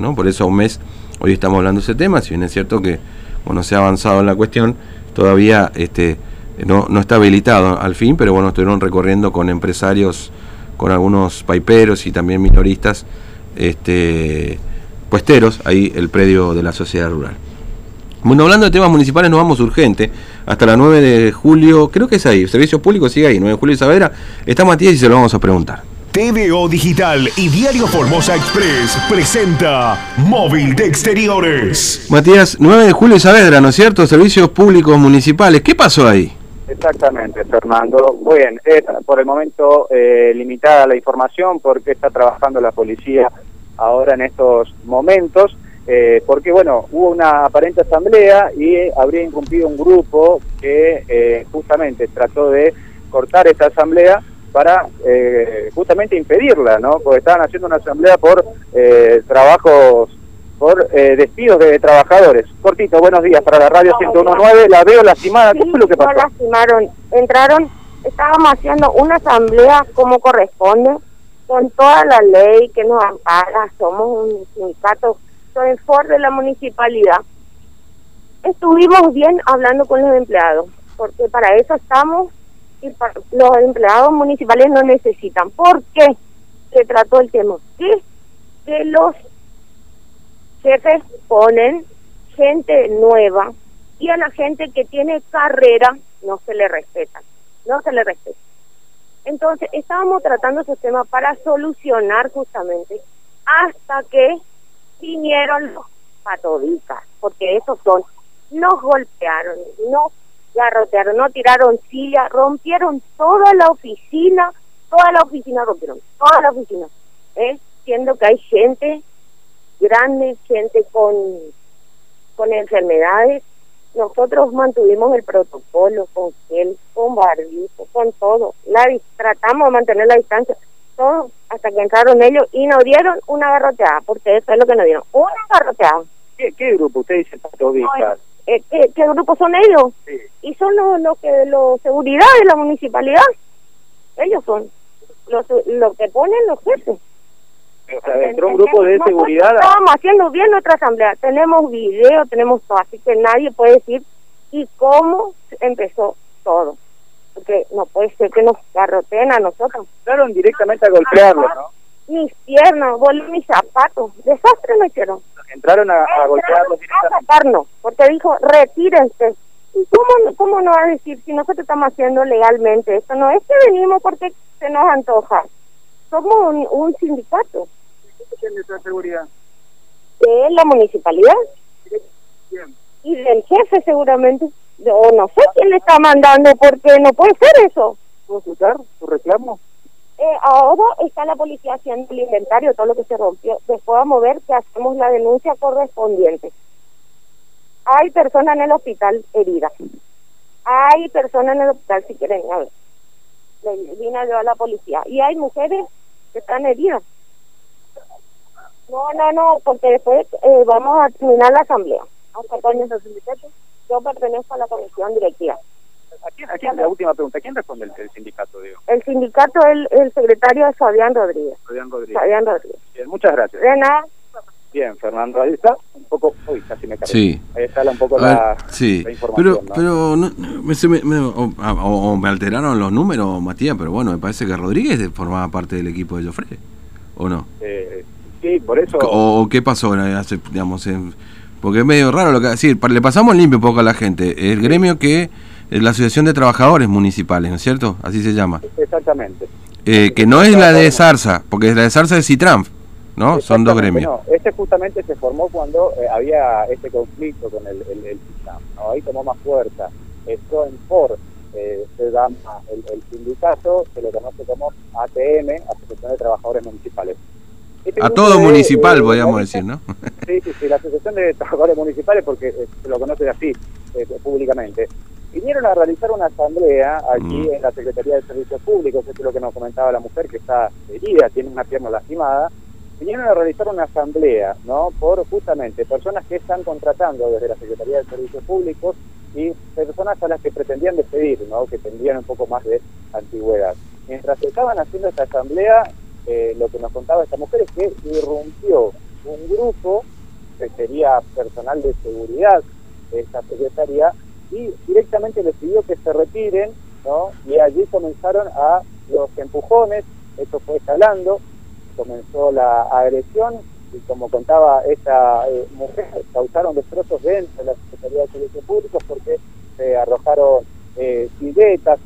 ¿no? Por eso a un mes hoy estamos hablando de ese tema, si bien es cierto que bueno, se ha avanzado en la cuestión, todavía este, no, no está habilitado al fin, pero bueno, estuvieron recorriendo con empresarios, con algunos paiperos y también minoristas, este, puesteros, ahí el predio de la sociedad rural. Bueno, hablando de temas municipales, nos vamos urgente. Hasta la 9 de julio, creo que es ahí, Servicios Públicos sigue ahí, 9 de julio y Saavedra. Está Matías y se lo vamos a preguntar. TVO Digital y Diario Formosa Express presenta Móvil de Exteriores. Matías, 9 de julio y Saavedra, ¿no es cierto? Servicios públicos municipales. ¿Qué pasó ahí? Exactamente, Fernando. Bien, es por el momento eh, limitada la información porque está trabajando la policía ahora en estos momentos. Eh, porque, bueno, hubo una aparente asamblea y habría incumplido un grupo que eh, justamente trató de cortar esta asamblea para eh, justamente impedirla, ¿no? Porque estaban haciendo una asamblea por eh, trabajos, por eh, despidos de trabajadores. Cortito, buenos días para la radio 101.9, la veo lastimada, ¿qué fue lo que pasó? No lastimaron, entraron, estábamos haciendo una asamblea como corresponde, con toda la ley que nos ampara, somos un sindicato, soy el FOR de la municipalidad. Estuvimos bien hablando con los empleados, porque para eso estamos los empleados municipales no necesitan. ¿Por qué se trató el tema? Que, que los jefes ponen gente nueva y a la gente que tiene carrera no se le respeta, no se le respeta. Entonces, estábamos tratando ese tema para solucionar justamente hasta que vinieron los patodicas, porque esos son, nos golpearon, nos garrotearon, no tiraron silla, rompieron toda la oficina, toda la oficina rompieron, toda la oficina, ¿eh? siendo que hay gente grande, gente con, con enfermedades. Nosotros mantuvimos el protocolo con gel, con barbijo, con todo. La, tratamos de mantener la distancia, todo, hasta que entraron ellos y nos dieron una garroteada, porque eso es lo que nos dieron, una garroteada. ¿Qué, qué grupo usted dice, eh, ¿qué, ¿qué, grupo son ellos? Y son los lo que los seguridad de la municipalidad. Ellos son los lo que ponen los jefes. O sea, dentro un grupo de seguridad. Estábamos haciendo bien nuestra asamblea. Tenemos video, tenemos todo, así que nadie puede decir y cómo empezó todo. Porque no puede ser que nos garroteen a nosotros. Fueron directamente a golpearlo, ¿no? Mis piernas, volé mis zapatos. Desastre me hicieron entraron a, a golpearlos sacarnos, porque dijo, retírense. ¿Y cómo, cómo no va a decir si nosotros estamos haciendo legalmente esto? No es que venimos porque se nos antoja. Somos un, un sindicato. ¿Quién de seguridad? De la municipalidad. Y del jefe seguramente. O no sé quién le está mandando porque no puede ser eso. ¿Puedo escuchar su reclamo? Eh, ahora está la policía haciendo el inventario, todo lo que se rompió. Después vamos a ver que hacemos la denuncia correspondiente. Hay personas en el hospital heridas. Hay personas en el hospital, si quieren, a ver. Vine a la policía. Y hay mujeres que están heridas. No, no, no, porque después eh, vamos a terminar la asamblea. Yo pertenezco a la comisión directiva. ¿A quién, la última pregunta, ¿quién responde el, sindicato, Diego? El sindicato, el, el secretario es Fabián Rodríguez. Fabián Rodríguez. Fabián Rodríguez. Bien, muchas gracias. De nada. Bien, Fernando, ahí está un poco, uy, casi me cae. Sí. Ahí está un poco la, sí. la, información. Pero, pero no, me, me, o, me alteraron los números, Matías, pero bueno, me parece que Rodríguez formaba parte del equipo de Joffre, ¿o no? Eh, sí, por eso. ¿O, qué pasó, hace, digamos, en, porque es medio raro lo que decir, le pasamos limpio un poco a la gente. El gremio que la Asociación de Trabajadores Municipales, ¿no es cierto? Así se llama. Exactamente. Eh, que no es la de Zarza, porque la de Zarza es Citranf, ¿no? Son dos gremios. No, este justamente se formó cuando eh, había este conflicto con el, el, ¿no? Ahí tomó más fuerza. Esto en FOR eh, se llama el, sindicato, se lo conoce como ATM, Asociación de Trabajadores Municipales. Este a todo municipal, podríamos decir, ¿no? Sí, sí, sí, la Asociación de Trabajadores Municipales, porque se lo conoce así públicamente vinieron a realizar una asamblea aquí mm. en la Secretaría de Servicios Públicos, esto es lo que nos comentaba la mujer que está herida, tiene una pierna lastimada, vinieron a realizar una asamblea, ¿no? Por justamente personas que están contratando desde la Secretaría de Servicios Públicos y personas a las que pretendían despedir, ¿no? Que tendrían un poco más de antigüedad. Mientras estaban haciendo esta asamblea, eh, lo que nos contaba esta mujer es que irrumpió un grupo que sería personal de seguridad de esta secretaría y directamente les pidió que se retiren, ¿no? Y allí comenzaron a los empujones, esto fue escalando, comenzó la agresión y como contaba esta eh, mujer, causaron destrozos dentro de la Secretaría de Servicios Públicos porque se arrojaron eh,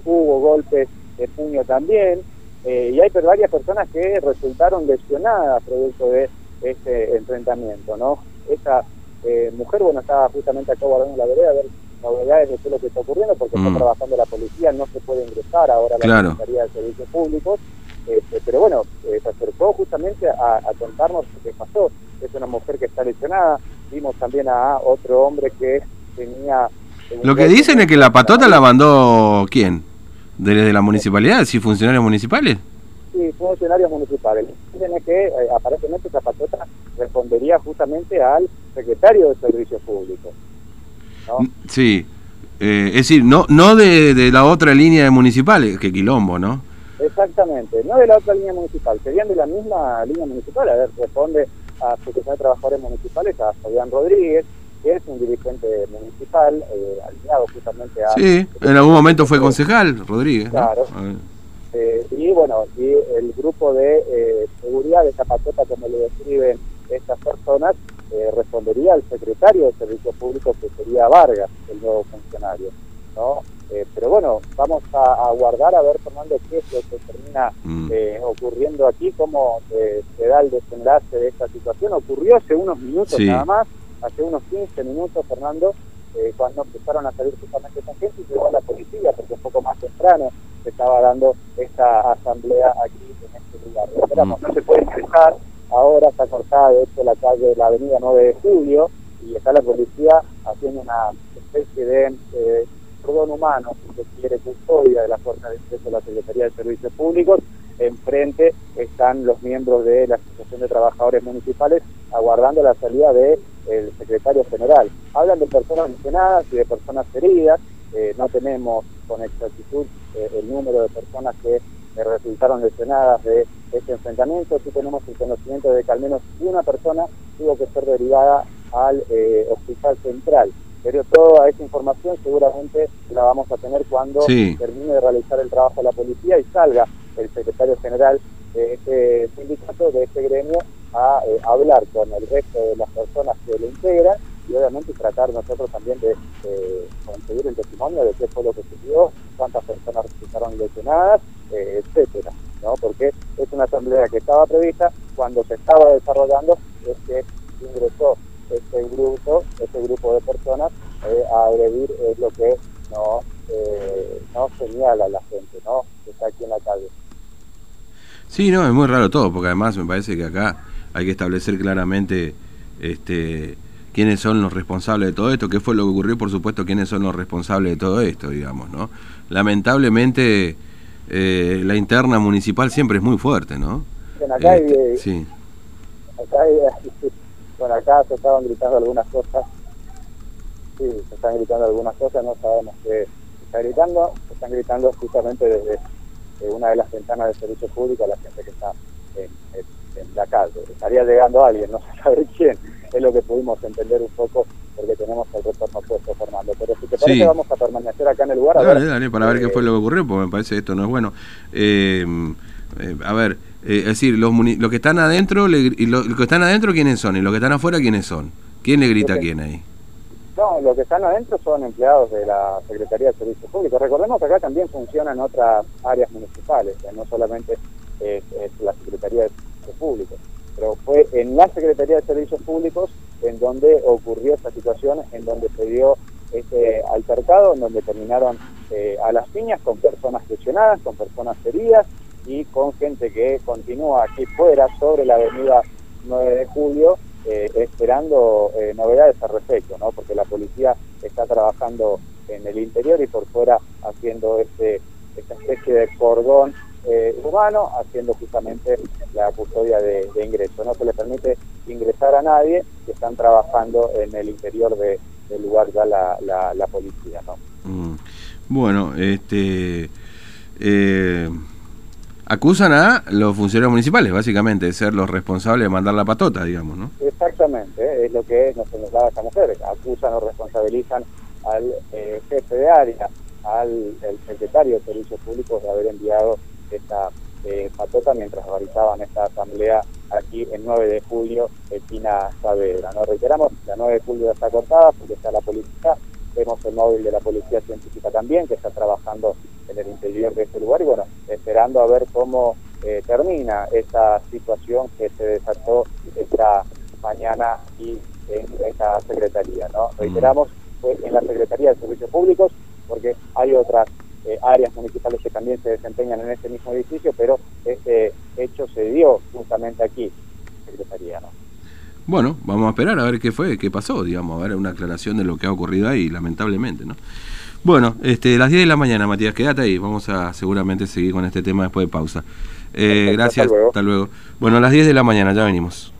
hubo golpes de puño también, eh, y hay varias personas que resultaron lesionadas producto de este enfrentamiento, ¿no? Esta eh, mujer, bueno, estaba justamente acá guardando la vereda a ver novedades de qué lo que está ocurriendo, porque está mm. trabajando la policía, no se puede ingresar ahora a la Secretaría de Servicios Públicos, este, pero bueno, eh, se acercó justamente a, contarnos lo que pasó. Es una mujer que está lesionada, vimos también a otro hombre que tenía... Lo que dicen es que la patota la mandó quién? ¿Desde la municipalidad? ¿Sí, funcionarios municipales? Sí, funcionarios municipales. Dicen que eh, aparentemente esa patota respondería justamente al secretario de Servicios Públicos. Sí, eh, es decir, no no de, de, la otra línea de municipales, que quilombo, ¿no? Exactamente, no de la otra línea municipal, serían de la misma línea municipal. A ver, responde a Secretaría de Trabajadores Municipales, a Fabián Rodríguez, que es un dirigente municipal, eh, alineado justamente a... Sí, en algún momento fue concejal, Rodríguez. Claro. Eh, y bueno, y el grupo de eh, seguridad de Zapatota, como lo describen estas personas, eh, respondería al secretario de Servicios Públicos, que sería Vargas, el nuevo funcionario. ¿no? Eh, pero bueno, vamos a, aguardar a ver, Fernando, qué es lo que termina mm. eh, ocurriendo aquí, cómo se da el desenlace de esta situación. Ocurrió hace unos minutos nada más, hace unos 15 minutos, Fernando, cuando empezaron a salir justamente esa gente y llegó la policía, porque un poco más temprano se estaba dando esta asamblea aquí en este lugar. Esperamos, mm. no se puede ingresar ahora está cortada de hecho la calle de la avenida 9 de julio y está la policía haciendo una especie de eh, humano, se quiere, custodia de la fuerza de ingreso de la Secretaría de Servicios Públicos. Enfrente están los miembros de la Asociación de Trabajadores Municipales aguardando la salida del secretario general. Hablan de personas lesionadas y de personas heridas. Eh, no tenemos con exactitud eh, el número de personas que resultaron lesionadas de este enfrentamiento. Sí tenemos el conocimiento de que al menos una persona tuvo que ser derivada al eh, hospital central. Pero toda esa información seguramente la vamos a tener cuando termine de realizar el trabajo de la policía y salga el secretario general de este sindicato, de este gremio, a eh, hablar con el resto de las personas que lo integran y obviamente tratar nosotros también de conseguir el testimonio de qué fue lo que sucedió, cuántas personas resultaron lesionadas, eh, etcétera, ¿no? Porque es una asamblea que estaba prevista cuando se estaba desarrollando es que ingresó este grupo, este grupo de personas eh, a agredir es lo que no, eh, no señala la gente, ¿no? Que está aquí en la calle. Sí, no, es muy raro todo, porque además me parece que acá hay que establecer claramente este quiénes son los responsables de todo esto, qué fue lo que ocurrió, por supuesto, quiénes son los responsables de todo esto, digamos, ¿no? Lamentablemente eh, la interna municipal siempre es muy fuerte, ¿no? Bueno, acá, este, sí. acá, bueno, acá se estaban gritando algunas cosas, sí, se están gritando algunas cosas, no sabemos qué se está gritando, se están gritando justamente desde una de las ventanas de servicio público a la gente que está en, en la calle. Estaría llegando alguien, no se sabe quién, es lo que pudimos entender un poco porque tenemos el retorno puesto, Fernando. Pero si te parece, vamos a permanecer acá en el lugar. A dale, ver, dale, para ver qué fue lo que ocurrió, porque me parece que esto no es bueno. Eh, eh, a ver, eh, es decir, los, los que están adentro, y los, que están adentro, ¿quiénes son? Y los que están afuera, ¿quiénes son? ¿Quién le grita a quién ahí? No, los que están adentro son empleados de la Secretaría de Servicios Públicos. Recordemos que acá también funcionan otras áreas municipales, no solamente es, la Secretaría de Servicios Públicos, pero fue en la Secretaría de Servicios Públicos en donde ocurrió esta situación, en donde se dio este altercado, en donde terminaron eh, a las piñas con personas lesionadas, con personas heridas y con gente que continúa aquí fuera sobre la avenida 9 de julio eh, esperando eh, novedades al respecto, ¿no? porque la policía está trabajando en el interior y por fuera haciendo este, esta especie de cordón eh, humano haciendo justamente la custodia de, ingreso. No se le permite ingresar a nadie que están trabajando en el interior de, del lugar ya la, la, policía. ¿no? Mm. Bueno, este... Eh, acusan a los funcionarios municipales, básicamente, de ser los responsables de mandar la patota, digamos, ¿no? Exactamente, ¿eh? es lo que nos señalaba esta mujer. Acusan o responsabilizan al eh, jefe de área, al secretario de Servicios Públicos de haber enviado esta eh, patota mientras realizaban esta asamblea aquí el 9 de julio en Pina Saavedra. Nos reiteramos, la 9 de julio está cortada porque está la policía, vemos el móvil de la policía científica también que está trabajando en el interior de este lugar y bueno, esperando a ver cómo eh, termina esta situación que se desató esta mañana y en esta secretaría. ¿no? Mm. Reiteramos, fue en la Secretaría de Servicios Públicos porque hay otras eh, áreas municipales que también se desempeñan en este mismo edificio, pero este hecho se dio justamente aquí, Secretaría. ¿no? Bueno, vamos a esperar a ver qué fue, qué pasó, digamos, a ver una aclaración de lo que ha ocurrido ahí, lamentablemente, ¿no? Bueno, este, las 10 de la mañana, Matías, quédate ahí. Vamos a seguramente seguir con este tema después de pausa. Eh, gracias, hasta luego. hasta luego. Bueno, a las 10 de la mañana, ya venimos.